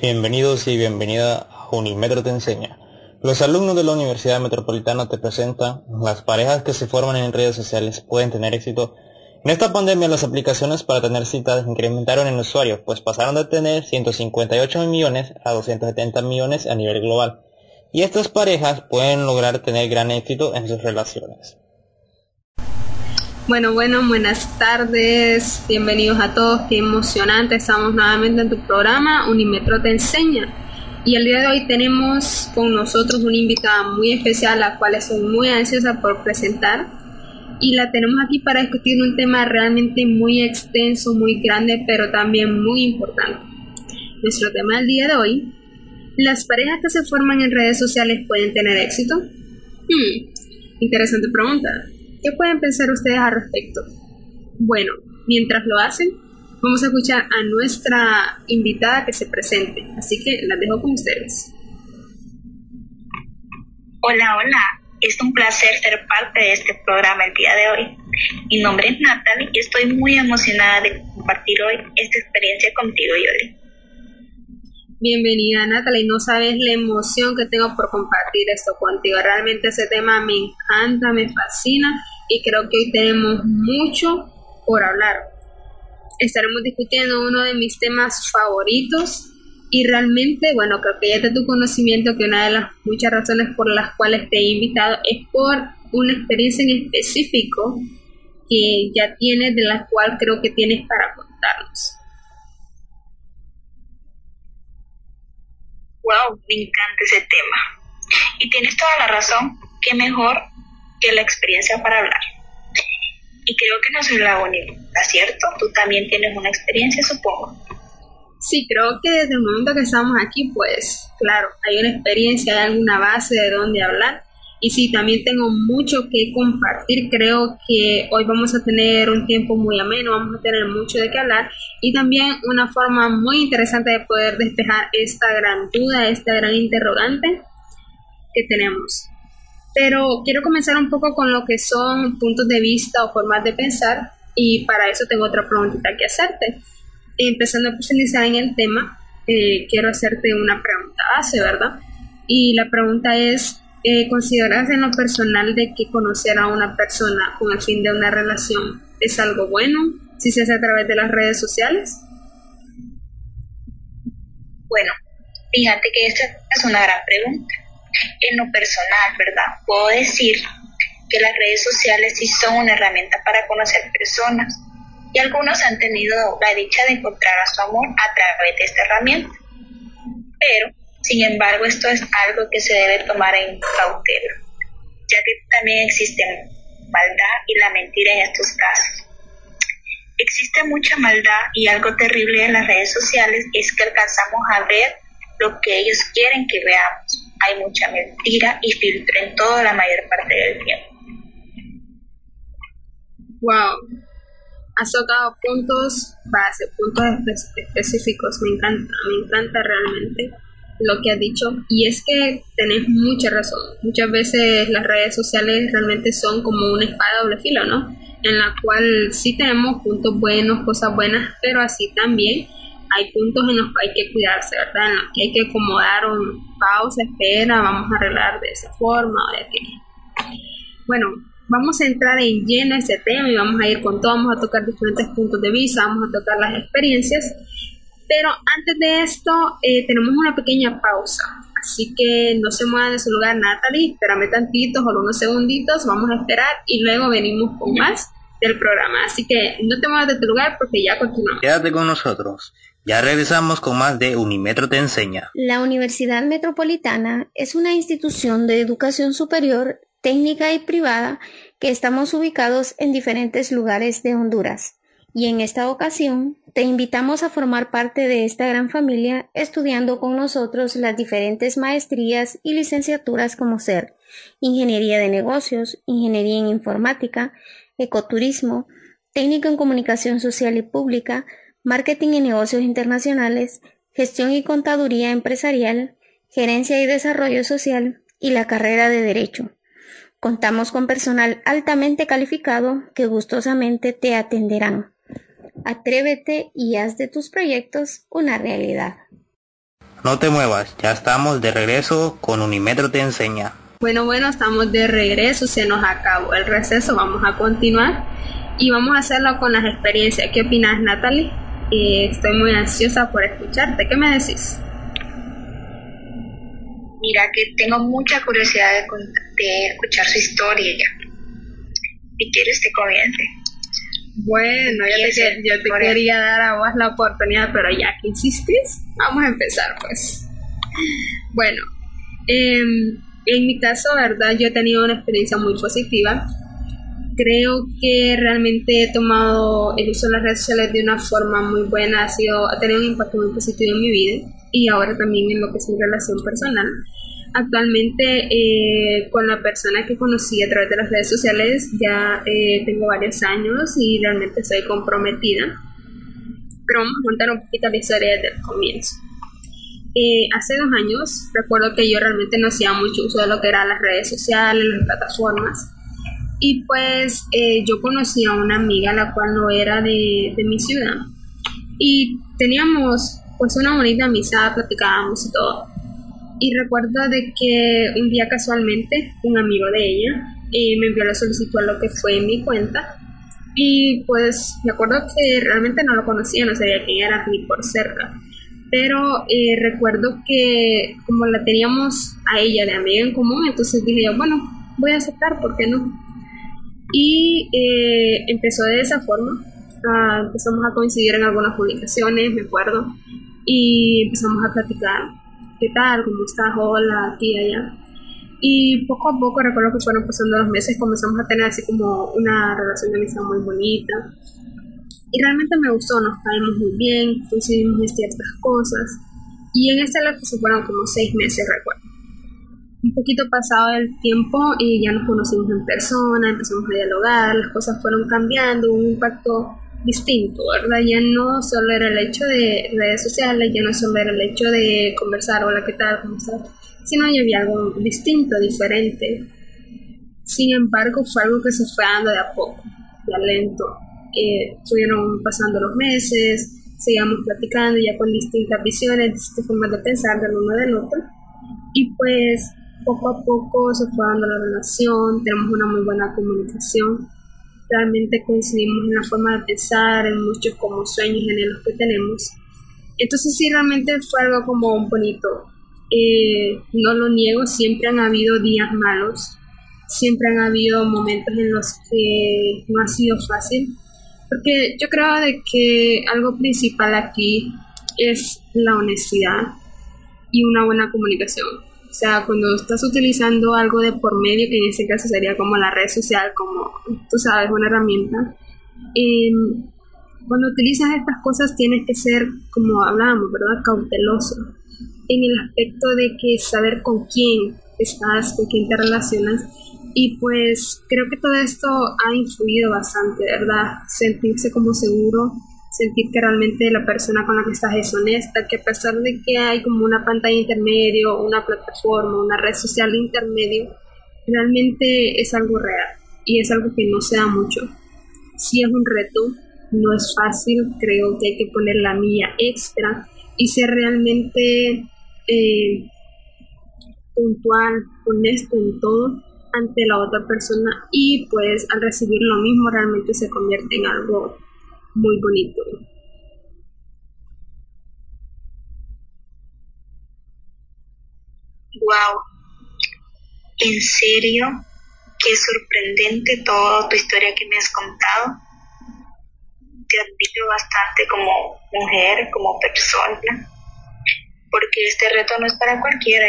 Bienvenidos y bienvenida a Unimetro Te Enseña. Los alumnos de la Universidad Metropolitana te presentan las parejas que se forman en redes sociales pueden tener éxito. En esta pandemia las aplicaciones para tener citas incrementaron en usuarios, pues pasaron de tener 158 millones a 270 millones a nivel global. Y estas parejas pueden lograr tener gran éxito en sus relaciones. Bueno, bueno, buenas tardes, bienvenidos a todos, qué emocionante, estamos nuevamente en tu programa Unimetro te enseña. Y el día de hoy tenemos con nosotros una invitada muy especial, la cual estoy muy ansiosa por presentar. Y la tenemos aquí para discutir un tema realmente muy extenso, muy grande, pero también muy importante. Nuestro tema del día de hoy, ¿las parejas que se forman en redes sociales pueden tener éxito? Hmm, interesante pregunta. ¿Qué pueden pensar ustedes al respecto? Bueno, mientras lo hacen, vamos a escuchar a nuestra invitada que se presente, así que la dejo con ustedes. Hola, hola, es un placer ser parte de este programa el día de hoy. Mi nombre es Natalie y estoy muy emocionada de compartir hoy esta experiencia contigo, Yoli. Bienvenida Natalie, no sabes la emoción que tengo por compartir esto contigo. Realmente ese tema me encanta, me fascina y creo que hoy tenemos mucho por hablar. Estaremos discutiendo uno de mis temas favoritos y realmente, bueno, creo que ya de tu conocimiento que una de las muchas razones por las cuales te he invitado es por una experiencia en específico que ya tienes, de la cual creo que tienes para contarnos. Wow, me encanta ese tema. Y tienes toda la razón, qué mejor que la experiencia para hablar. Y creo que no soy la única, ¿cierto? Tú también tienes una experiencia, supongo. Sí, creo que desde el momento que estamos aquí, pues claro, hay una experiencia, hay alguna base de dónde hablar y sí, también tengo mucho que compartir. Creo que hoy vamos a tener un tiempo muy ameno, vamos a tener mucho de qué hablar y también una forma muy interesante de poder despejar esta gran duda, esta gran interrogante que tenemos. Pero quiero comenzar un poco con lo que son puntos de vista o formas de pensar y para eso tengo otra preguntita que hacerte. Empezando a profundizar en el tema, eh, quiero hacerte una pregunta base, ¿verdad? Y la pregunta es, eh, ¿Consideras en lo personal de que conocer a una persona con el fin de una relación es algo bueno si se hace a través de las redes sociales? Bueno, fíjate que esta es una gran pregunta. En lo personal, ¿verdad? Puedo decir que las redes sociales sí son una herramienta para conocer personas y algunos han tenido la dicha de encontrar a su amor a través de esta herramienta. Sin embargo, esto es algo que se debe tomar en cautela, ya que también existe maldad y la mentira en estos casos. Existe mucha maldad y algo terrible en las redes sociales es que alcanzamos a ver lo que ellos quieren que veamos. Hay mucha mentira y filtro en toda la mayor parte del tiempo. Wow, has tocado puntos base, puntos específicos, me encanta, me encanta realmente lo que has dicho y es que tenés mucha razón. Muchas veces las redes sociales realmente son como una espada doble filo, ¿no? En la cual sí tenemos puntos buenos, cosas buenas, pero así también hay puntos en los que hay que cuidarse, ¿verdad? En los que hay que acomodar un pausa, espera, vamos a arreglar de esa forma o de aquella. Bueno, vamos a entrar en lleno ese tema y vamos a ir con todo, vamos a tocar diferentes puntos de vista, vamos a tocar las experiencias pero antes de esto, eh, tenemos una pequeña pausa. Así que no se muevan de su lugar, Natalie. Espérame tantitos o unos segunditos. Vamos a esperar y luego venimos con más del programa. Así que no te muevas de tu lugar porque ya continuamos. Quédate con nosotros. Ya regresamos con más de Unimetro Te Enseña. La Universidad Metropolitana es una institución de educación superior, técnica y privada que estamos ubicados en diferentes lugares de Honduras y en esta ocasión te invitamos a formar parte de esta gran familia estudiando con nosotros las diferentes maestrías y licenciaturas como ser Ingeniería de Negocios, Ingeniería en Informática, Ecoturismo, Técnico en Comunicación Social y Pública, Marketing y Negocios Internacionales, Gestión y Contaduría Empresarial, Gerencia y Desarrollo Social y la carrera de Derecho. Contamos con personal altamente calificado que gustosamente te atenderán. Atrévete y haz de tus proyectos una realidad. No te muevas, ya estamos de regreso con Unimetro te enseña. Bueno, bueno, estamos de regreso, se nos acabó el receso, vamos a continuar y vamos a hacerlo con las experiencias. ¿Qué opinas, Natalie? Eh, estoy muy ansiosa por escucharte. ¿Qué me decís? Mira, que tengo mucha curiosidad de, escuchar su historia. Si quieres, te comience. Bueno, yo te, quería dar a vos la oportunidad, pero ya que insistís, vamos a empezar pues. Bueno, em, en mi caso, ¿verdad? Yo he tenido una experiencia muy positiva. Creo que realmente he tomado el uso de las redes sociales de una forma muy buena, ha, sido, ha tenido un impacto muy positivo en mi vida y ahora también en lo que es mi relación personal. Actualmente eh, con la persona que conocí a través de las redes sociales ya eh, tengo varios años y realmente estoy comprometida. Pero vamos a contar un poquito la historia desde el comienzo. Eh, hace dos años recuerdo que yo realmente no hacía mucho uso de lo que eran las redes sociales, las plataformas. Y pues yo conocí a una amiga la cual no era de, de mi ciudad. Y teníamos pues una bonita amistad, platicábamos y todo y recuerdo de que un día casualmente un amigo de ella eh, me envió la solicitud a lo que fue mi cuenta y pues me acuerdo que realmente no lo conocía, no sabía quién era ni por cerca. Pero eh, recuerdo que como la teníamos a ella de amiga en común, entonces dije yo, bueno, voy a aceptar, ¿por qué no? Y eh, empezó de esa forma. Empezamos a coincidir en algunas publicaciones, me acuerdo, y empezamos a platicar ¿qué tal? ¿Cómo estás? Hola, aquí, allá. Y poco a poco, recuerdo que fueron pasando los meses, comenzamos a tener así como una relación de amistad muy bonita. Y realmente me gustó, nos caímos muy bien, coincidimos en ciertas cosas. Y en este lapso fueron como seis meses, recuerdo. Un poquito pasado el tiempo y ya nos conocimos en persona, empezamos a dialogar, las cosas fueron cambiando, un impacto distinto, ¿verdad? Ya no solo era el hecho de redes sociales, ya no solo era el hecho de conversar, hola, ¿qué tal? ¿Cómo estás? Sino ya había algo distinto, diferente. Sin embargo, fue algo que se fue dando de a poco, ya lento. Eh, pasando los meses, seguíamos platicando ya con distintas visiones, distintas formas de pensar del uno del otro. Y pues poco a poco se fue dando la relación, tenemos una muy buena comunicación realmente coincidimos en la forma de pensar, en muchos como sueños y anhelos que tenemos. Entonces sí, realmente fue algo como bonito. Eh, no lo niego, siempre han habido días malos, siempre han habido momentos en los que no ha sido fácil, porque yo creo de que algo principal aquí es la honestidad y una buena comunicación. O sea, cuando estás utilizando algo de por medio, que en este caso sería como la red social, como tú sabes, una herramienta, em, cuando utilizas estas cosas tienes que ser, como hablábamos, ¿verdad? Cauteloso en el aspecto de que saber con quién estás, con quién te relacionas. Y pues creo que todo esto ha influido bastante, ¿verdad? Sentirse como seguro sentir que realmente la persona con la que estás es honesta, que a pesar de que hay como una pantalla intermedio, una plataforma, una red social intermedio, realmente es algo real y es algo que no se da mucho. Si es un reto, no es fácil, creo que hay que poner la mía extra y ser realmente eh, puntual, honesto en todo ante la otra persona y pues al recibir lo mismo realmente se convierte en algo muy bonito. Wow, en serio, qué sorprendente toda tu historia que me has contado. Te admiro bastante como mujer, como persona, porque este reto no es para cualquiera.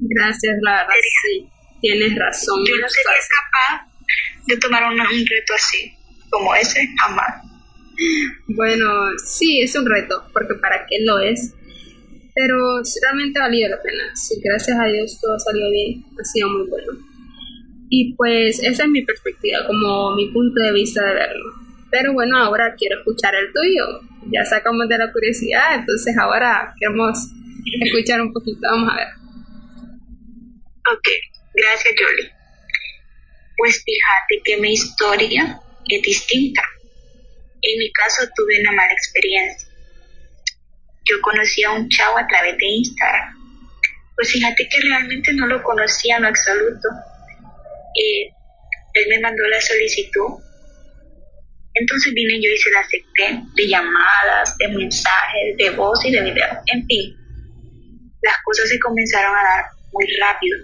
Gracias, la verdad, sí, tienes razón. Yo no sería capaz de tomar un reto así como ese, jamás. Bueno, sí, es un reto, porque para qué lo es, pero realmente valió la pena. Sí, gracias a Dios todo salió bien, ha sido muy bueno. Y pues esa es mi perspectiva, como mi punto de vista de verlo. Pero bueno, ahora quiero escuchar el tuyo. Ya sacamos de la curiosidad, entonces ahora queremos escuchar un poquito. Vamos a ver. Ok, gracias Jolie. Pues fíjate que mi historia es distinta. En mi caso tuve una mala experiencia. yo conocí a un chavo a través de Instagram. Pues fíjate que realmente no lo conocía en absoluto. Eh, él me mandó la solicitud. Entonces vine yo y se la acepté de llamadas, de mensajes, de voz y de video. En fin, las cosas se comenzaron a dar muy rápido.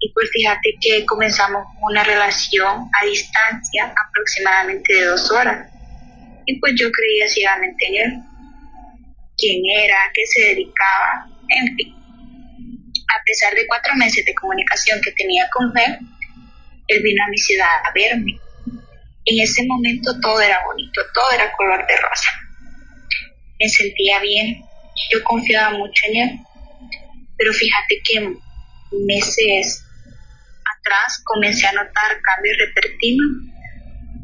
Y pues fíjate que comenzamos una relación a distancia aproximadamente de dos horas. Y pues yo creía ciegamente en él. Quién era, qué se dedicaba, en fin. A pesar de cuatro meses de comunicación que tenía con él, él vino a mi ciudad a verme. En ese momento todo era bonito, todo era color de rosa. Me sentía bien, yo confiaba mucho en él, pero fíjate que meses comencé a notar cambios repentinos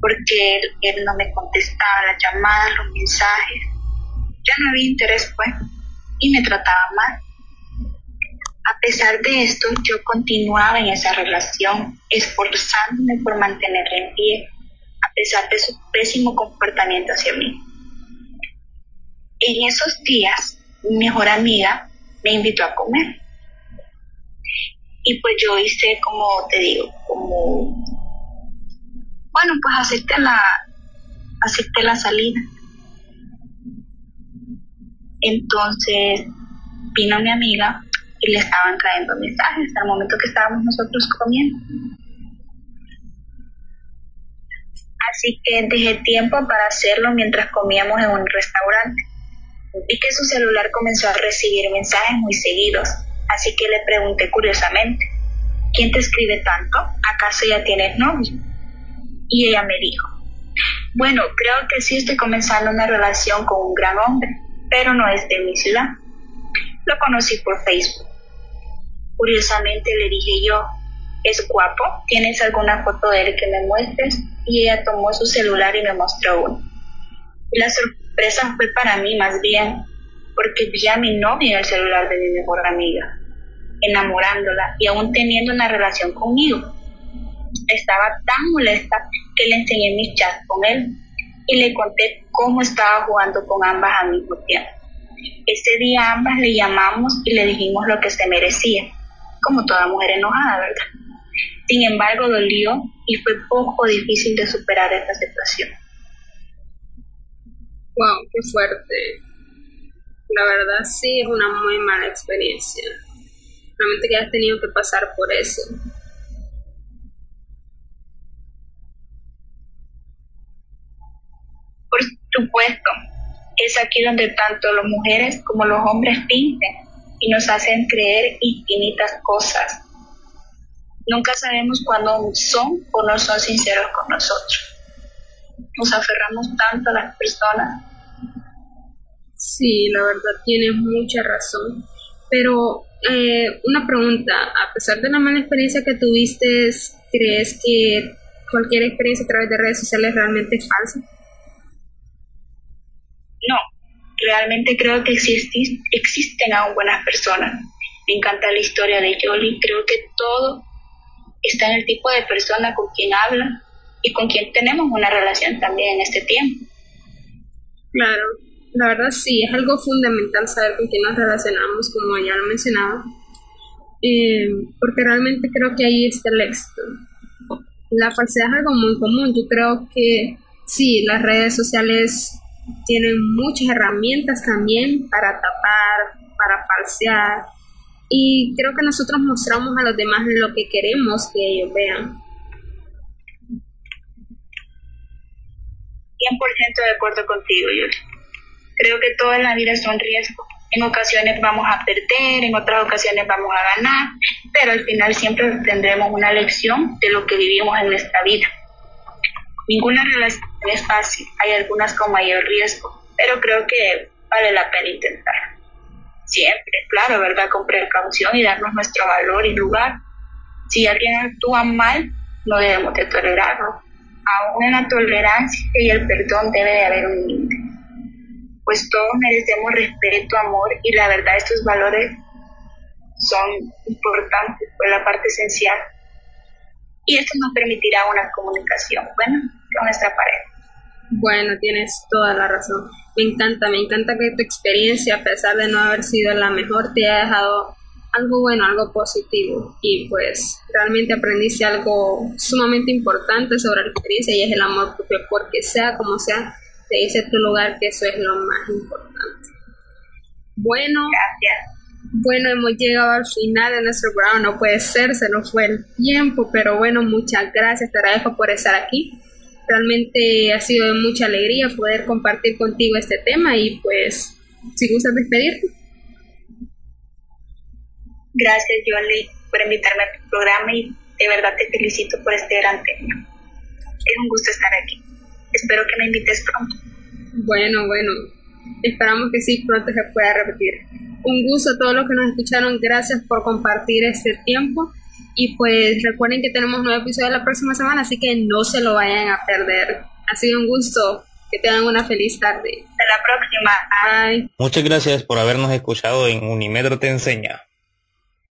porque él, no me contestaba las llamadas, los mensajes, ya no había interés pues y me trataba mal. A pesar de esto, yo continuaba en esa relación, esforzándome por mantenerla en pie, a pesar de su pésimo comportamiento hacia mí. En esos días, mi mejor amiga me invitó a comer. Y pues yo hice, como te digo, como, bueno, pues acepté la, acepté la salida. Entonces vino mi amiga y le estaban cayendo mensajes al momento que estábamos nosotros comiendo. Así que dejé tiempo para hacerlo mientras comíamos en un restaurante. Vi que su celular comenzó a recibir mensajes muy seguidos, así que le pregunté curiosamente, ¿quién te escribe tanto? ¿Acaso ya tienes novio? Y ella me dijo, bueno, creo que sí estoy comenzando una relación con un gran hombre, pero no es de mi ciudad. Lo conocí por Facebook. Curiosamente le dije yo, ¿es guapo? ¿Tienes alguna foto de él que me muestres? Y ella tomó su celular y me mostró uno. La sorpresa fue para mí más bien, porque vi a mi novia en el celular de mi mejor amiga, enamorándola y aún teniendo una relación conmigo. Estaba tan molesta que le enseñé mis chats con él y le conté cómo estaba jugando con ambas al mismo tiempo. Ese día ambas le llamamos y le dijimos lo que se merecía, como toda mujer enojada, ¿verdad? Sin embargo, dolió y fue poco difícil de superar esta situación. Wow, qué fuerte. La verdad sí es una muy mala experiencia. Realmente que has tenido que pasar por eso. Por supuesto, es aquí donde tanto las mujeres como los hombres pinten y nos hacen creer infinitas cosas. Nunca sabemos cuándo son o no son sinceros con nosotros nos aferramos tanto a las personas. Sí, la verdad tienes mucha razón. Pero eh, una pregunta, a pesar de la mala experiencia que tuviste, ¿crees que cualquier experiencia a través de redes sociales realmente es falsa? No, realmente creo que existen, existen aún buenas personas. Me encanta la historia de Jolie, creo que todo está en el tipo de persona con quien habla y con quien tenemos una relación también en este tiempo. Claro, la verdad sí, es algo fundamental saber con quién nos relacionamos, como ya lo mencionaba, eh, porque realmente creo que ahí está el éxito. La falsedad es algo muy común, yo creo que sí, las redes sociales tienen muchas herramientas también para tapar, para falsear, y creo que nosotros mostramos a los demás lo que queremos que ellos vean 100% de acuerdo contigo, yo Creo que todo en la vida es un riesgo. En ocasiones vamos a perder, en otras ocasiones vamos a ganar, pero al final siempre tendremos una lección de lo que vivimos en nuestra vida. Ninguna relación es fácil, hay algunas con mayor riesgo, pero creo que vale la pena intentar. Siempre, claro, ¿verdad? Con precaución y darnos nuestro valor y lugar. Si alguien actúa mal, no debemos de tolerarlo aún en la tolerancia y el perdón debe de haber un límite. Pues todos merecemos respeto, amor y la verdad estos valores son importantes, fue la parte esencial. Y esto nos permitirá una comunicación buena con nuestra pareja. Bueno, tienes toda la razón. Me encanta, me encanta que tu experiencia, a pesar de no haber sido la mejor, te haya dejado algo bueno, algo positivo. Y pues realmente aprendiste algo sumamente importante sobre la experiencia y es el amor propio, porque sea como sea, te dice tu lugar que eso es lo más importante. Bueno, gracias. Bueno, hemos llegado al final de nuestro programa, no puede ser, se nos fue el tiempo, pero bueno, muchas gracias, te agradezco por estar aquí. Realmente ha sido de mucha alegría poder compartir contigo este tema y pues, si gustas despedirte. Gracias, Yoli, por invitarme a tu programa y de verdad te felicito por este gran tema. Es un gusto estar aquí. Espero que me invites pronto. Bueno, bueno, esperamos que sí, pronto se pueda repetir. Un gusto a todos los que nos escucharon, gracias por compartir este tiempo. Y pues recuerden que tenemos nuevo episodio la próxima semana, así que no se lo vayan a perder. Ha sido un gusto. Que tengan una feliz tarde. Hasta la próxima. Bye. Muchas gracias por habernos escuchado en Unimetro Te Enseña.